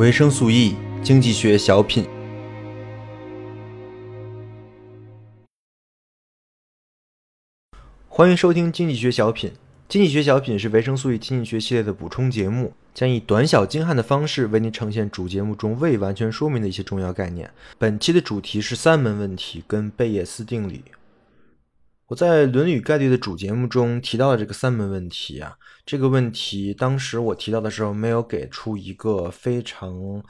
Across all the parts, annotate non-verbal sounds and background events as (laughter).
维生素 E 经济学小品，欢迎收听经济学小品。经济学小品是维生素 E 经济学系列的补充节目，将以短小精悍的方式为您呈现主节目中未完全说明的一些重要概念。本期的主题是三门问题跟贝叶斯定理。我在《论语概率》的主节目中提到了这个三门问题啊，这个问题当时我提到的时候没有给出一个非常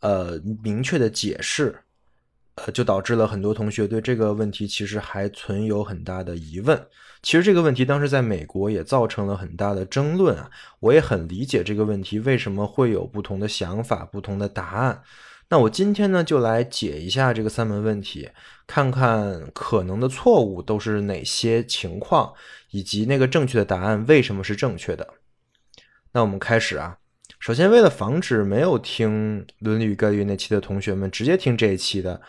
呃明确的解释，呃，就导致了很多同学对这个问题其实还存有很大的疑问。其实这个问题当时在美国也造成了很大的争论啊，我也很理解这个问题为什么会有不同的想法、不同的答案。那我今天呢，就来解一下这个三门问题，看看可能的错误都是哪些情况，以及那个正确的答案为什么是正确的。那我们开始啊，首先为了防止没有听《伦理与概率》那期的同学们直接听这一期的，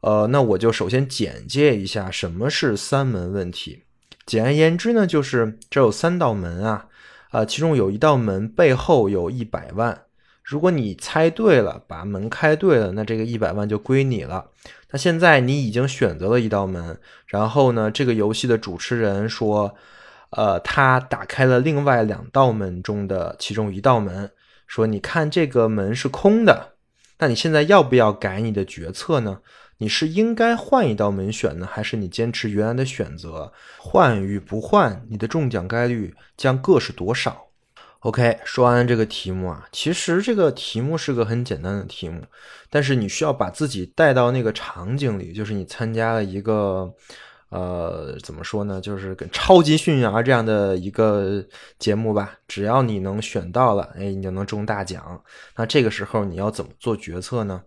呃，那我就首先简介一下什么是三门问题。简而言之呢，就是这有三道门啊，啊，其中有一道门背后有一百万。如果你猜对了，把门开对了，那这个一百万就归你了。那现在你已经选择了一道门，然后呢，这个游戏的主持人说，呃，他打开了另外两道门中的其中一道门，说你看这个门是空的，那你现在要不要改你的决策呢？你是应该换一道门选呢，还是你坚持原来的选择？换与不换，你的中奖概率将各是多少？OK，说完这个题目啊，其实这个题目是个很简单的题目，但是你需要把自己带到那个场景里，就是你参加了一个，呃，怎么说呢，就是跟超级驯养这样的一个节目吧。只要你能选到了，哎，你就能中大奖。那这个时候你要怎么做决策呢？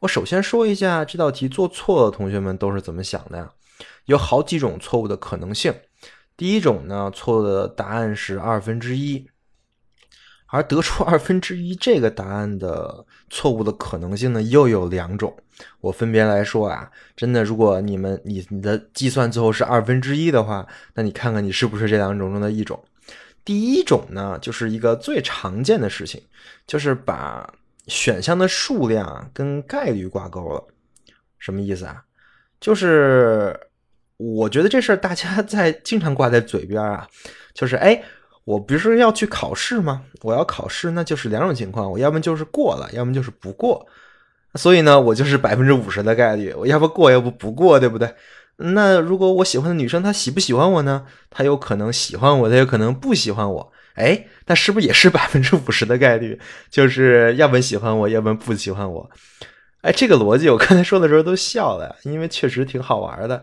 我首先说一下这道题做错的同学们都是怎么想的呀？有好几种错误的可能性。第一种呢，错误的答案是二分之一。而得出二分之一这个答案的错误的可能性呢，又有两种。我分别来说啊，真的，如果你们你你的计算最后是二分之一的话，那你看看你是不是这两种中的一种。第一种呢，就是一个最常见的事情，就是把选项的数量跟概率挂钩了。什么意思啊？就是我觉得这事儿大家在经常挂在嘴边啊，就是哎。我不是要去考试吗？我要考试，那就是两种情况，我要么就是过了，要么就是不过。所以呢，我就是百分之五十的概率，我要不过，要不不过，对不对？那如果我喜欢的女生她喜不喜欢我呢？她有可能喜欢我，她有可能不喜欢我。哎，那是不是也是百分之五十的概率？就是要不喜欢我，要不不喜欢我。哎，这个逻辑我刚才说的时候都笑了，因为确实挺好玩的。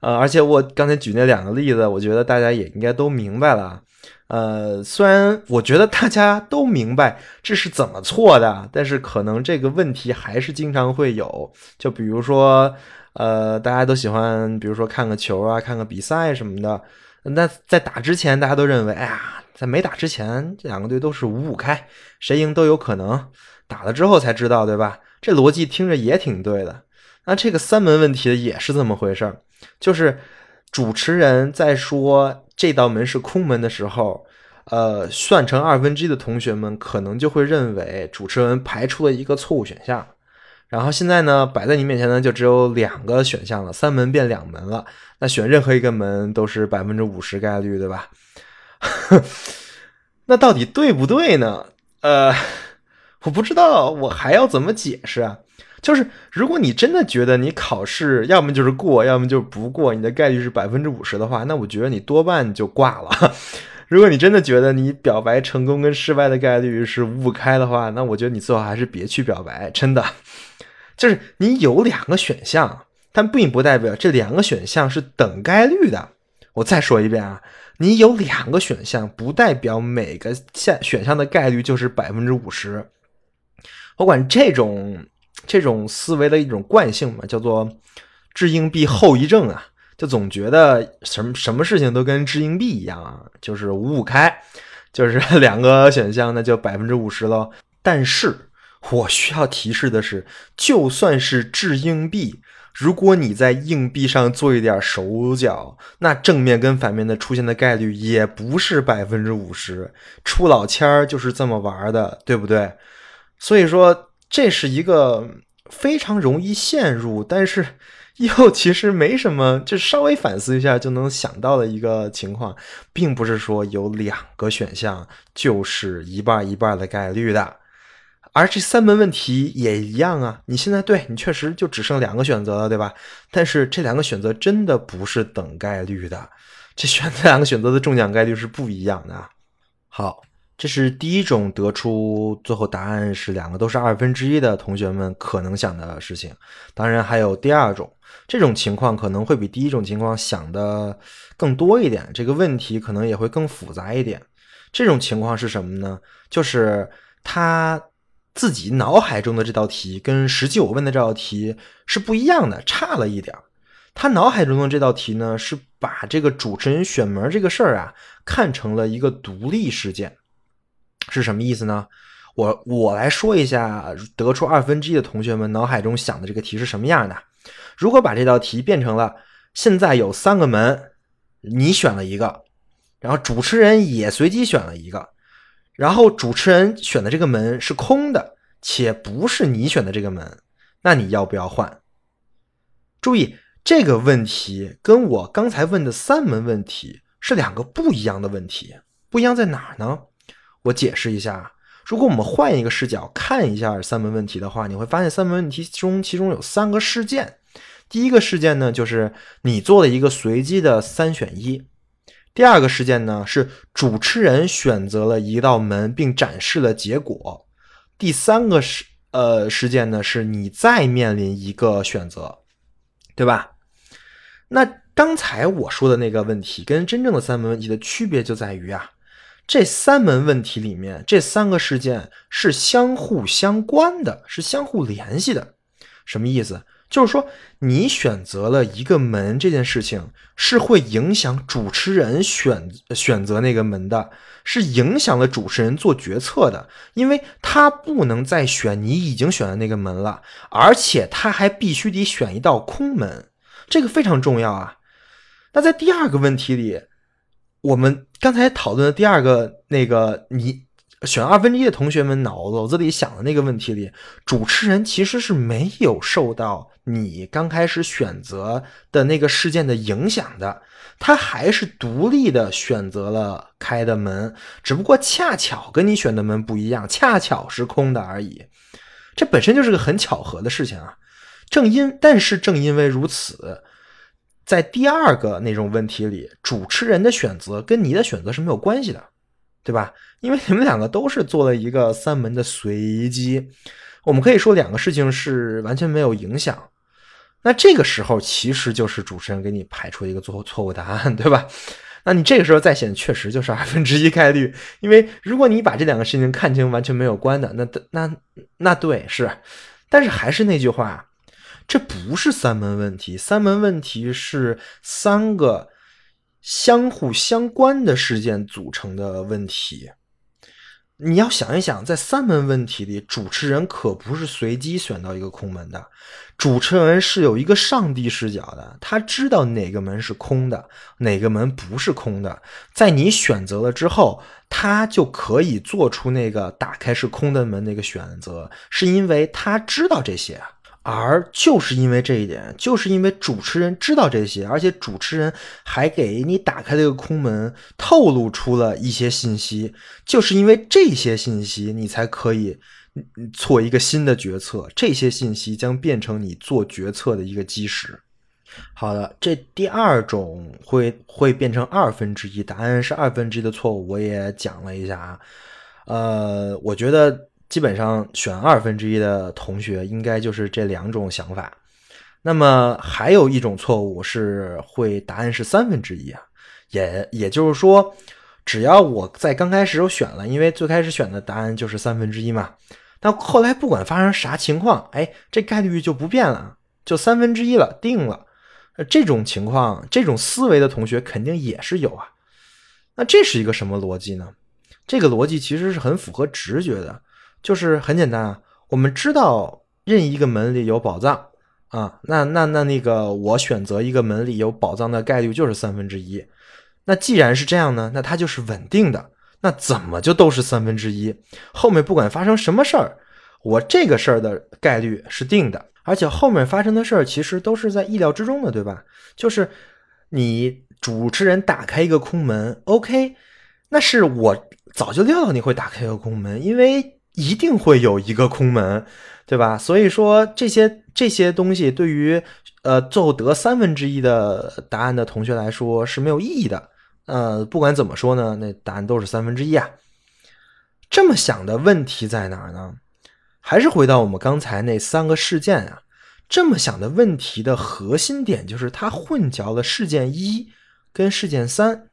呃，而且我刚才举那两个例子，我觉得大家也应该都明白了。呃，虽然我觉得大家都明白这是怎么错的，但是可能这个问题还是经常会有。就比如说，呃，大家都喜欢，比如说看个球啊，看个比赛什么的。那在打之前，大家都认为，哎呀，在没打之前，这两个队都是五五开，谁赢都有可能。打了之后才知道，对吧？这逻辑听着也挺对的。那这个三门问题也是这么回事儿，就是主持人在说。这道门是空门的时候，呃，算成二分之一的同学们可能就会认为主持人排除了一个错误选项。然后现在呢，摆在你面前呢，就只有两个选项了，三门变两门了。那选任何一个门都是百分之五十概率，对吧？(laughs) 那到底对不对呢？呃，我不知道，我还要怎么解释啊？就是如果你真的觉得你考试要么就是过，要么就是不过，你的概率是百分之五十的话，那我觉得你多半就挂了。(laughs) 如果你真的觉得你表白成功跟失败的概率是五五开的话，那我觉得你最好还是别去表白。真的，就是你有两个选项，但并不代表这两个选项是等概率的。我再说一遍啊，你有两个选项，不代表每个选选项的概率就是百分之五十。我管这种。这种思维的一种惯性嘛，叫做掷硬币后遗症啊，就总觉得什么什么事情都跟掷硬币一样啊，就是五五开，(laughs) 就是两个选项那就百分之五十了。但是我需要提示的是，就算是掷硬币，如果你在硬币上做一点手脚，那正面跟反面的出现的概率也不是百分之五十。出老千儿就是这么玩的，对不对？所以说。这是一个非常容易陷入，但是 (laughs) 又其实没什么，就稍微反思一下就能想到的一个情况，并不是说有两个选项就是一半一半的概率的。而这三门问题也一样啊，你现在对你确实就只剩两个选择了，对吧？但是这两个选择真的不是等概率的，这选这 (laughs) 两个选择的中奖概率是不一样的。好，这是第一种得出最后答案是两个都是二分之一的同学们可能想的事情。当然还有第二种，这种情况可能会比第一种情况想的更多一点，这个问题可能也会更复杂一点。这种情况是什么呢？就是他。自己脑海中的这道题跟实际我问的这道题是不一样的，差了一点他脑海中的这道题呢，是把这个主持人选门这个事儿啊，看成了一个独立事件，是什么意思呢？我我来说一下，得出二分之一的同学们脑海中想的这个题是什么样的？如果把这道题变成了现在有三个门，你选了一个，然后主持人也随机选了一个。然后主持人选的这个门是空的，且不是你选的这个门，那你要不要换？注意这个问题跟我刚才问的三门问题是两个不一样的问题，不一样在哪儿呢？我解释一下。如果我们换一个视角看一下三门问题的话，你会发现三门问题中其中有三个事件。第一个事件呢，就是你做了一个随机的三选一。第二个事件呢，是主持人选择了一道门并展示了结果。第三个事呃事件呢，是你再面临一个选择，对吧？那刚才我说的那个问题跟真正的三门问题的区别就在于啊，这三门问题里面这三个事件是相互相关的，是相互联系的。什么意思？就是说，你选择了一个门这件事情，是会影响主持人选选择那个门的，是影响了主持人做决策的，因为他不能再选你已经选的那个门了，而且他还必须得选一道空门，这个非常重要啊。那在第二个问题里，我们刚才讨论的第二个那个你。选二分之一的同学们脑脑子里想的那个问题里，主持人其实是没有受到你刚开始选择的那个事件的影响的，他还是独立的选择了开的门，只不过恰巧跟你选的门不一样，恰巧是空的而已。这本身就是个很巧合的事情啊。正因但是正因为如此，在第二个那种问题里，主持人的选择跟你的选择是没有关系的。对吧？因为你们两个都是做了一个三门的随机，我们可以说两个事情是完全没有影响。那这个时候其实就是主持人给你排出一个错错误答案，对吧？(laughs) 那你这个时候再选，确实就是二分之一概率。因为如果你把这两个事情看清完全没有关的，那那那对是。但是还是那句话，这不是三门问题，三门问题是三个。相互相关的事件组成的问题，你要想一想，在三门问题里，主持人可不是随机选到一个空门的，主持人是有一个上帝视角的，他知道哪个门是空的，哪个门不是空的，在你选择了之后，他就可以做出那个打开是空的门那个选择，是因为他知道这些。而就是因为这一点，就是因为主持人知道这些，而且主持人还给你打开了个空门，透露出了一些信息，就是因为这些信息，你才可以做一个新的决策。这些信息将变成你做决策的一个基石。好的，这第二种会会变成二分之一，答案是二分之一的错误，我也讲了一下啊。呃，我觉得。基本上选二分之一的同学应该就是这两种想法，那么还有一种错误是会答案是三分之一啊，也也就是说，只要我在刚开始我选了，因为最开始选的答案就是三分之一嘛，但后来不管发生啥情况，哎，这概率就不变了，就三分之一了，定了。这种情况，这种思维的同学肯定也是有啊。那这是一个什么逻辑呢？这个逻辑其实是很符合直觉的。就是很简单啊，我们知道任意一个门里有宝藏啊，那那那那个我选择一个门里有宝藏的概率就是三分之一。那既然是这样呢，那它就是稳定的。那怎么就都是三分之一？后面不管发生什么事儿，我这个事儿的概率是定的，而且后面发生的事儿其实都是在意料之中的，对吧？就是你主持人打开一个空门，OK，那是我早就料到你会打开一个空门，因为一定会有一个空门，对吧？所以说这些这些东西对于呃最后得三分之一的答案的同学来说是没有意义的。呃，不管怎么说呢，那答案都是三分之一啊。这么想的问题在哪儿呢？还是回到我们刚才那三个事件啊。这么想的问题的核心点就是它混淆了事件一跟事件三。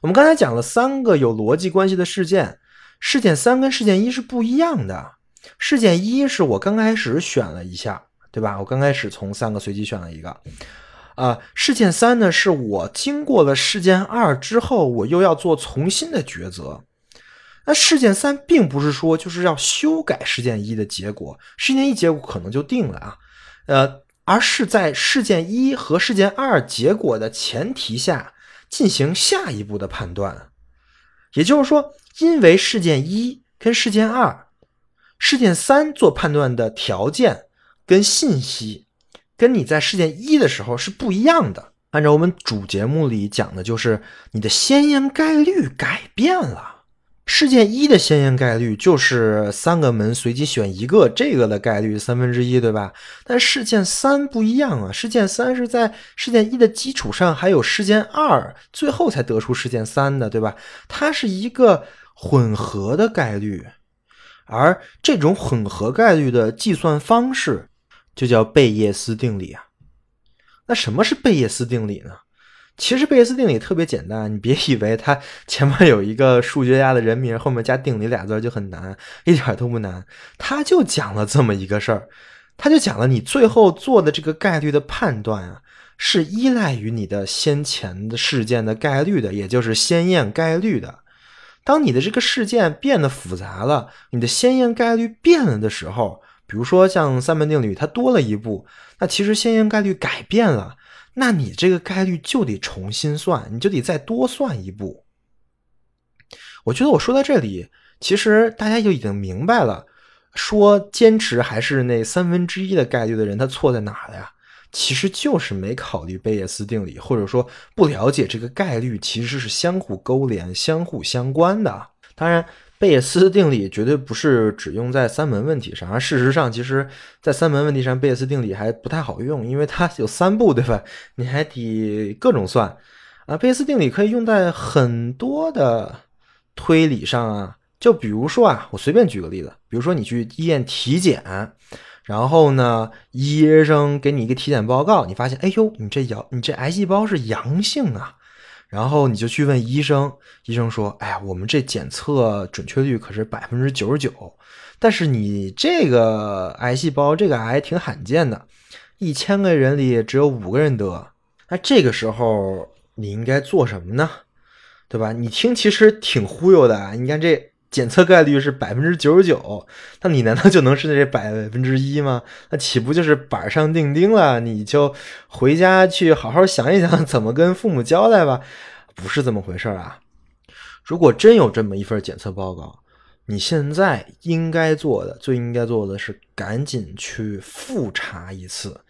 我们刚才讲了三个有逻辑关系的事件，事件三跟事件一是不一样的。事件一是我刚开始选了一下，对吧？我刚开始从三个随机选了一个。啊，事件三呢，是我经过了事件二之后，我又要做重新的抉择。那事件三并不是说就是要修改事件一的结果，事件一结果可能就定了啊，呃，而是在事件一和事件二结果的前提下进行下一步的判断。也就是说，因为事件一跟事件二，事件三做判断的条件跟信息。跟你在事件一的时候是不一样的。按照我们主节目里讲的，就是你的先验概率改变了。事件一的先验概率就是三个门随机选一个，这个的概率三分之一，对吧？但事件三不一样啊，事件三是在事件一的基础上还有事件二，最后才得出事件三的，对吧？它是一个混合的概率，而这种混合概率的计算方式。就叫贝叶斯定理啊。那什么是贝叶斯定理呢？其实贝叶斯定理特别简单，你别以为它前面有一个数学家的人名，后面加定理俩字就很难，(laughs) 一点都不难。他就讲了这么一个事儿，他就讲了你最后做的这个概率的判断啊，是依赖于你的先前的事件的概率的，也就是先验概率的。当你的这个事件变得复杂了，你的先验概率变了的时候。比如说像三门定律，它多了一步，那其实先验概率改变了，那你这个概率就得重新算，你就得再多算一步。我觉得我说到这里，其实大家就已经明白了，说坚持还是那三分之一的概率的人，他错在哪了呀？其实就是没考虑贝叶斯定理，或者说不了解这个概率其实是相互勾连、相互相关的。当然。贝叶斯定理绝对不是只用在三门问题上，而事实上，其实，在三门问题上，贝叶斯定理还不太好用，因为它有三步，对吧？你还得各种算啊。贝叶斯定理可以用在很多的推理上啊，就比如说啊，我随便举个例子，比如说你去医院体检，然后呢，医生给你一个体检报告，你发现，哎呦，你这阳，你这癌细胞是阳性啊。然后你就去问医生，医生说：“哎呀，我们这检测准确率可是百分之九十九，但是你这个癌细胞，这个癌挺罕见的，一千个人里只有五个人得。那这个时候你应该做什么呢？对吧？你听其实挺忽悠的。你看这检测概率是百分之九十九，那你难道就能是这百分之一吗？那岂不就是板上钉钉了？你就回家去好好想一想，(laughs) 怎么跟父母交代吧。”不是这么回事啊！如果真有这么一份检测报告，你现在应该做的、最应该做的是赶紧去复查一次，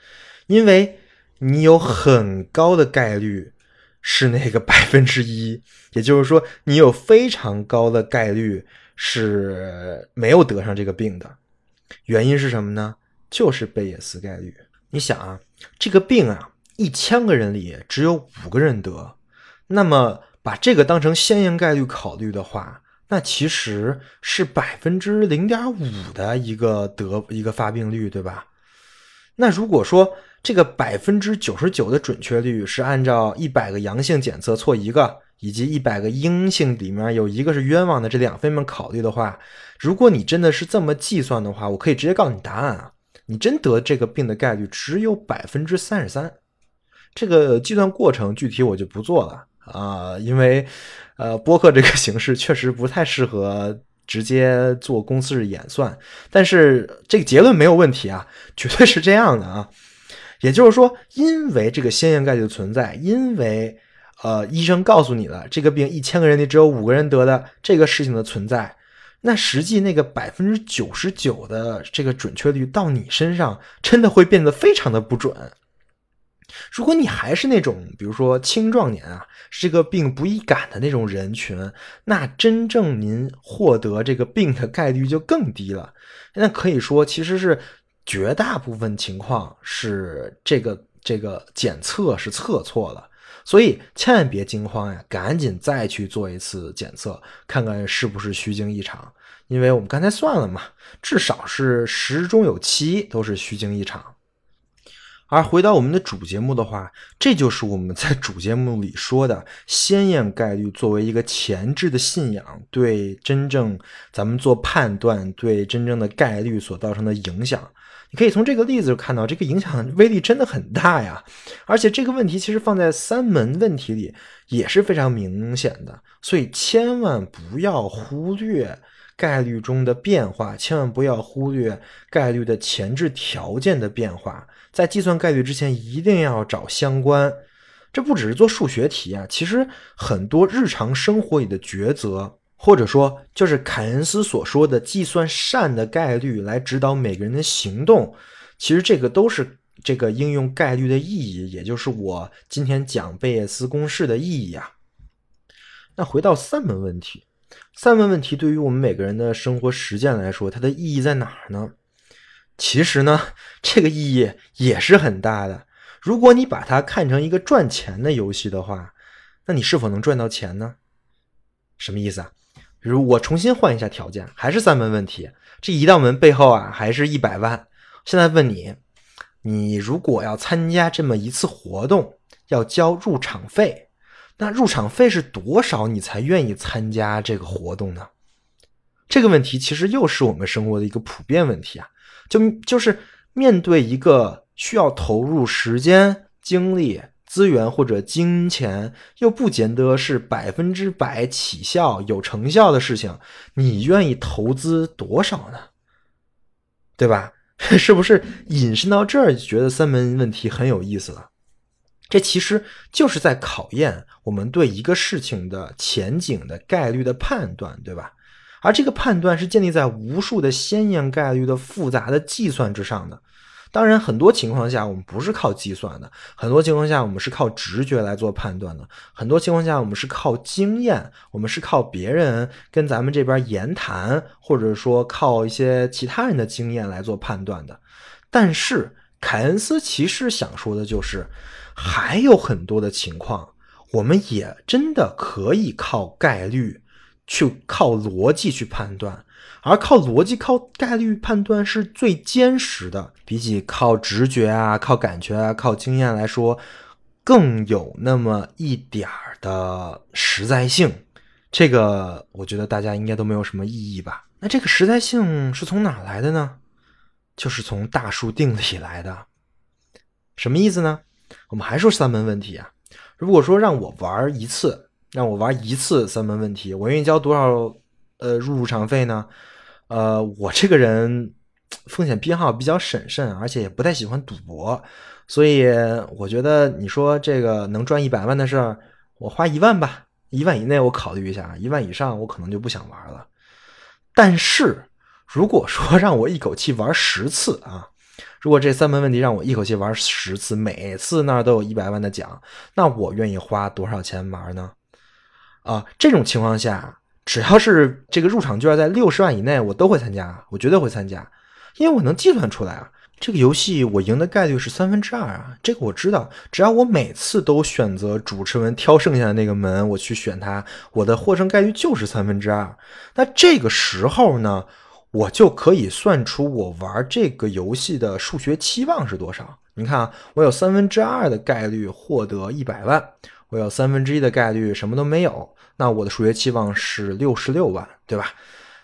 因为你有很高的概率是那个百分之一，也就是说，你有非常高的概率是没有得上这个病的。原因是什么呢？就是贝叶斯概率。你想啊，这个病啊，一千个人里只有五个人得。那么把这个当成先验概率考虑的话，那其实是百分之零点五的一个得一个发病率，对吧？那如果说这个百分之九十九的准确率是按照一百个阳性检测错一个，以及一百个阴性里面有一个是冤枉的这两方面考虑的话，如果你真的是这么计算的话，我可以直接告诉你答案啊，你真得这个病的概率只有百分之三十三。这个计算过程具体我就不做了。啊，因为，呃，播客这个形式确实不太适合直接做公式演算，但是这个结论没有问题啊，绝对是这样的啊。也就是说，因为这个先验概率的存在，因为呃，医生告诉你了这个病一千个人里只有五个人得的这个事情的存在，那实际那个百分之九十九的这个准确率到你身上，真的会变得非常的不准。如果你还是那种，比如说青壮年啊，是这个病不易感的那种人群，那真正您获得这个病的概率就更低了。那可以说，其实是绝大部分情况是这个这个检测是测错了，所以千万别惊慌呀，赶紧再去做一次检测，看看是不是虚惊一场。因为我们刚才算了嘛，至少是十中有七都是虚惊一场。而回到我们的主节目的话，这就是我们在主节目里说的先验概率作为一个前置的信仰，对真正咱们做判断，对真正的概率所造成的影响。你可以从这个例子看到，这个影响威力真的很大呀。而且这个问题其实放在三门问题里也是非常明显的，所以千万不要忽略概率中的变化，千万不要忽略概率的前置条件的变化。在计算概率之前，一定要找相关。这不只是做数学题啊，其实很多日常生活里的抉择，或者说就是凯恩斯所说的计算善的概率来指导每个人的行动，其实这个都是这个应用概率的意义，也就是我今天讲贝叶斯公式的意义啊。那回到三门问题，三门问题对于我们每个人的生活实践来说，它的意义在哪儿呢？其实呢，这个意义也是很大的。如果你把它看成一个赚钱的游戏的话，那你是否能赚到钱呢？什么意思啊？比如我重新换一下条件，还是三门问题，这一道门背后啊，还是一百万。现在问你，你如果要参加这么一次活动，要交入场费，那入场费是多少，你才愿意参加这个活动呢？这个问题其实又是我们生活的一个普遍问题啊。就就是面对一个需要投入时间、精力、资源或者金钱，又不见得是百分之百起效、有成效的事情，你愿意投资多少呢？对吧？(laughs) 是不是引申到这儿，觉得三门问题很有意思了？这其实就是在考验我们对一个事情的前景的概率的判断，对吧？而这个判断是建立在无数的先验概率的复杂的计算之上的。当然，很多情况下我们不是靠计算的，很多情况下我们是靠直觉来做判断的，很多情况下我们是靠经验，我们是靠别人跟咱们这边言谈，或者说靠一些其他人的经验来做判断的。但是，凯恩斯其实想说的就是，还有很多的情况，我们也真的可以靠概率。去靠逻辑去判断，而靠逻辑、靠概率判断是最坚实的，比起靠直觉啊、靠感觉啊、靠经验来说，更有那么一点儿的实在性。这个我觉得大家应该都没有什么异议吧？那这个实在性是从哪来的呢？就是从大数定理来的。什么意思呢？我们还说三门问题啊。如果说让我玩一次。让我玩一次三门问题，我愿意交多少呃入场费呢？呃，我这个人风险偏好比较审慎，而且也不太喜欢赌博，所以我觉得你说这个能赚一百万的事儿，我花一万吧，一万以内我考虑一下，一万以上我可能就不想玩了。但是如果说让我一口气玩十次啊，如果这三门问题让我一口气玩十次，每次那儿都有一百万的奖，那我愿意花多少钱玩呢？啊，这种情况下，只要是这个入场券在六十万以内，我都会参加，我绝对会参加，因为我能计算出来啊，这个游戏我赢的概率是三分之二啊，这个我知道，只要我每次都选择主持人挑剩下的那个门，我去选它，我的获胜概率就是三分之二。那这个时候呢，我就可以算出我玩这个游戏的数学期望是多少。你看啊，我有三分之二的概率获得一百万。我有三分之一的概率什么都没有，那我的数学期望是六十六万，对吧？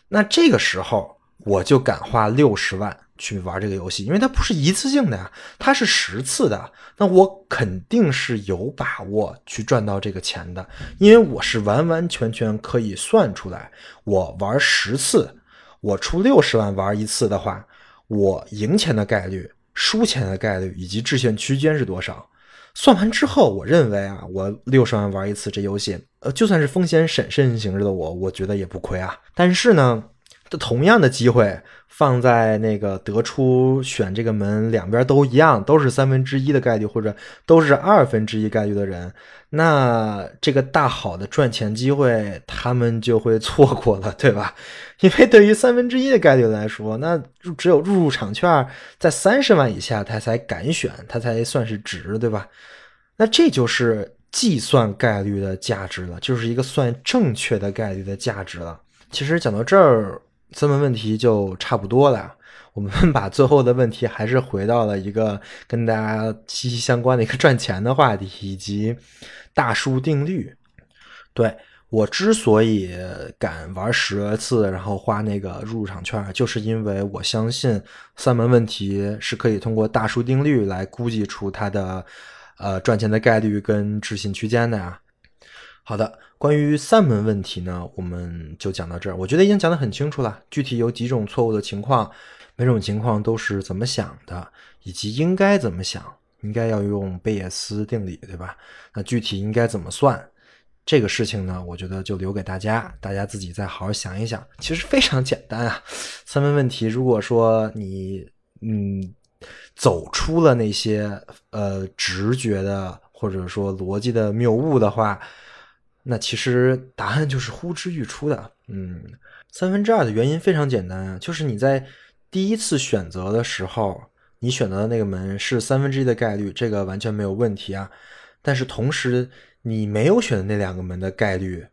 那这个时候我就敢花六十万去玩这个游戏，因为它不是一次性的呀，它是十次的，那我肯定是有把握去赚到这个钱的，因为我是完完全全可以算出来，我玩十次，我出六十万玩一次的话，我赢钱的概率、输钱的概率以及置限区间是多少。算完之后，我认为啊，我六十万玩一次这游戏，呃，就算是风险审慎型的我，我觉得也不亏啊。但是呢，同样的机会放在那个得出选这个门两边都一样，都是三分之一的概率，或者都是二分之一概率的人，那这个大好的赚钱机会他们就会错过了，对吧？(laughs) 因为对于三分之一的概率来说，那只有入入场券在三十万以下他才敢选，他才算是值，对吧？那这就是计算概率的价值了，就是一个算正确的概率的价值了。其实讲到这儿。三门问题就差不多了，我们 (laughs) 把最后的问题还是回到了一个跟大家息息相关的一个赚钱的话题，以及大数定律。对我之所以敢玩十次，然后花那个入场券，就是因为我相信三门问题是可以通过大数定律来估计出它的呃赚钱的概率跟置信区间的呀。好的，关于三门问题呢，我们就讲到这儿。我觉得已经讲得很清楚了，具体有几种错误的情况，每种情况都是怎么想的，以及应该怎么想，应该要用贝叶斯定理，对吧？那具体应该怎么算，这个事情呢，我觉得就留给大家，大家自己再好好想一想。其实非常简单啊，三门问题，如果说你嗯走出了那些呃直觉的或者说逻辑的谬误的话。那其实答案就是呼之欲出的，嗯，三分之二的原因非常简单啊，就是你在第一次选择的时候，你选择的那个门是三分之一的概率，这个完全没有问题啊。但是同时，你没有选的那两个门的概率，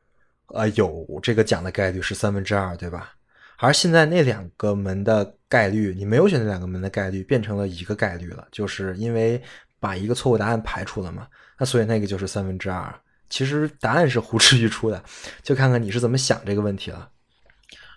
呃，有这个奖的概率是三分之二，对吧？而现在那两个门的概率，你没有选那两个门的概率变成了一个概率了，就是因为把一个错误答案排除了嘛，那所以那个就是三分之二。其实答案是呼之欲出的，就看看你是怎么想这个问题了。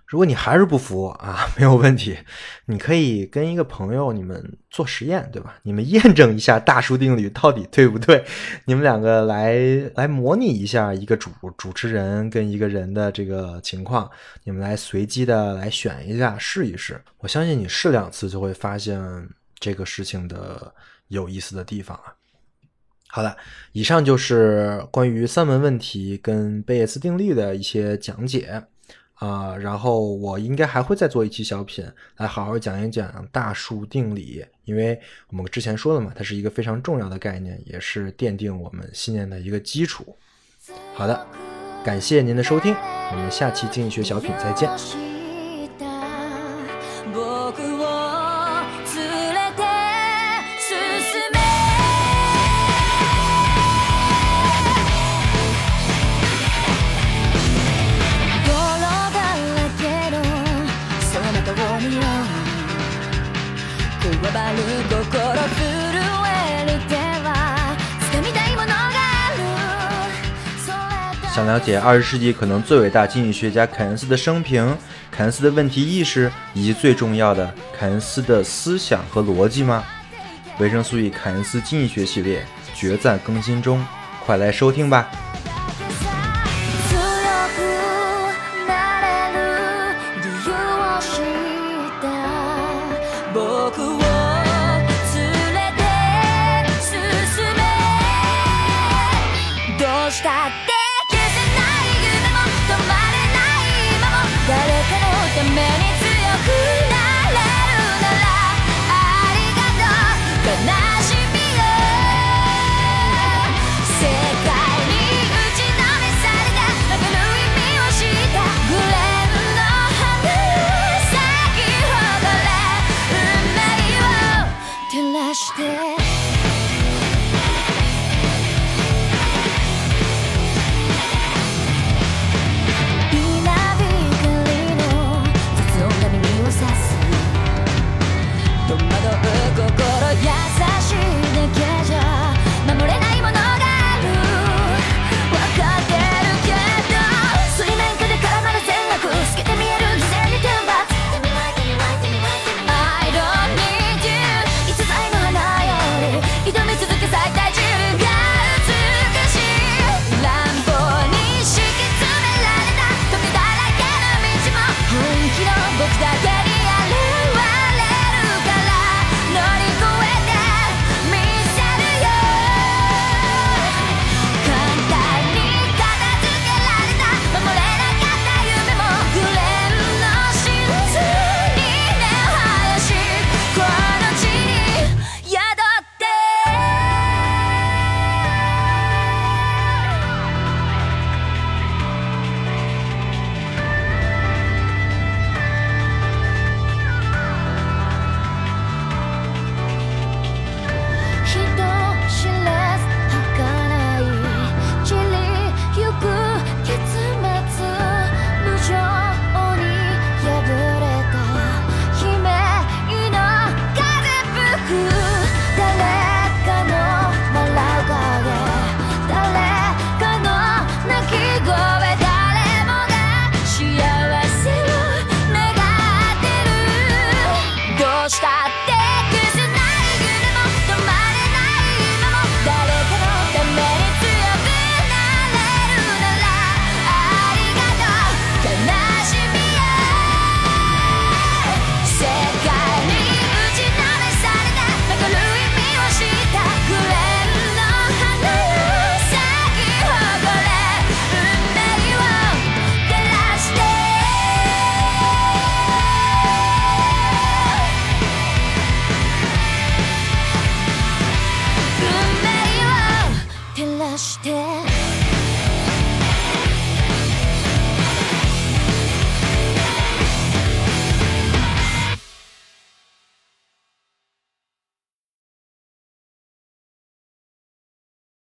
如果你还是不服啊，(laughs) 没有问题，你可以跟一个朋友你们做实验，对吧？你们验证一下大数定律到底对不对？你们两个来来模拟一下一个主主持人跟一个人的这个情况，你们来随机的来选一下试一试。我相信你试两次就会发现这个事情的有意思的地方啊。好了，以上就是关于三门问题跟贝叶斯定律的一些讲解啊。然后我应该还会再做一期小品，来好好讲一讲大数定理，因为我们之前说了嘛，它是一个非常重要的概念，也是奠定我们信念的一个基础。好的，感谢您的收听，我们下期经济学小品再见。想了解二十世纪可能最伟大经济学家凯恩斯的生平、凯恩斯的问题意识，以及最重要的凯恩斯的思想和逻辑吗？维生素 E 凯恩斯经济学系列决战更新中，快来收听吧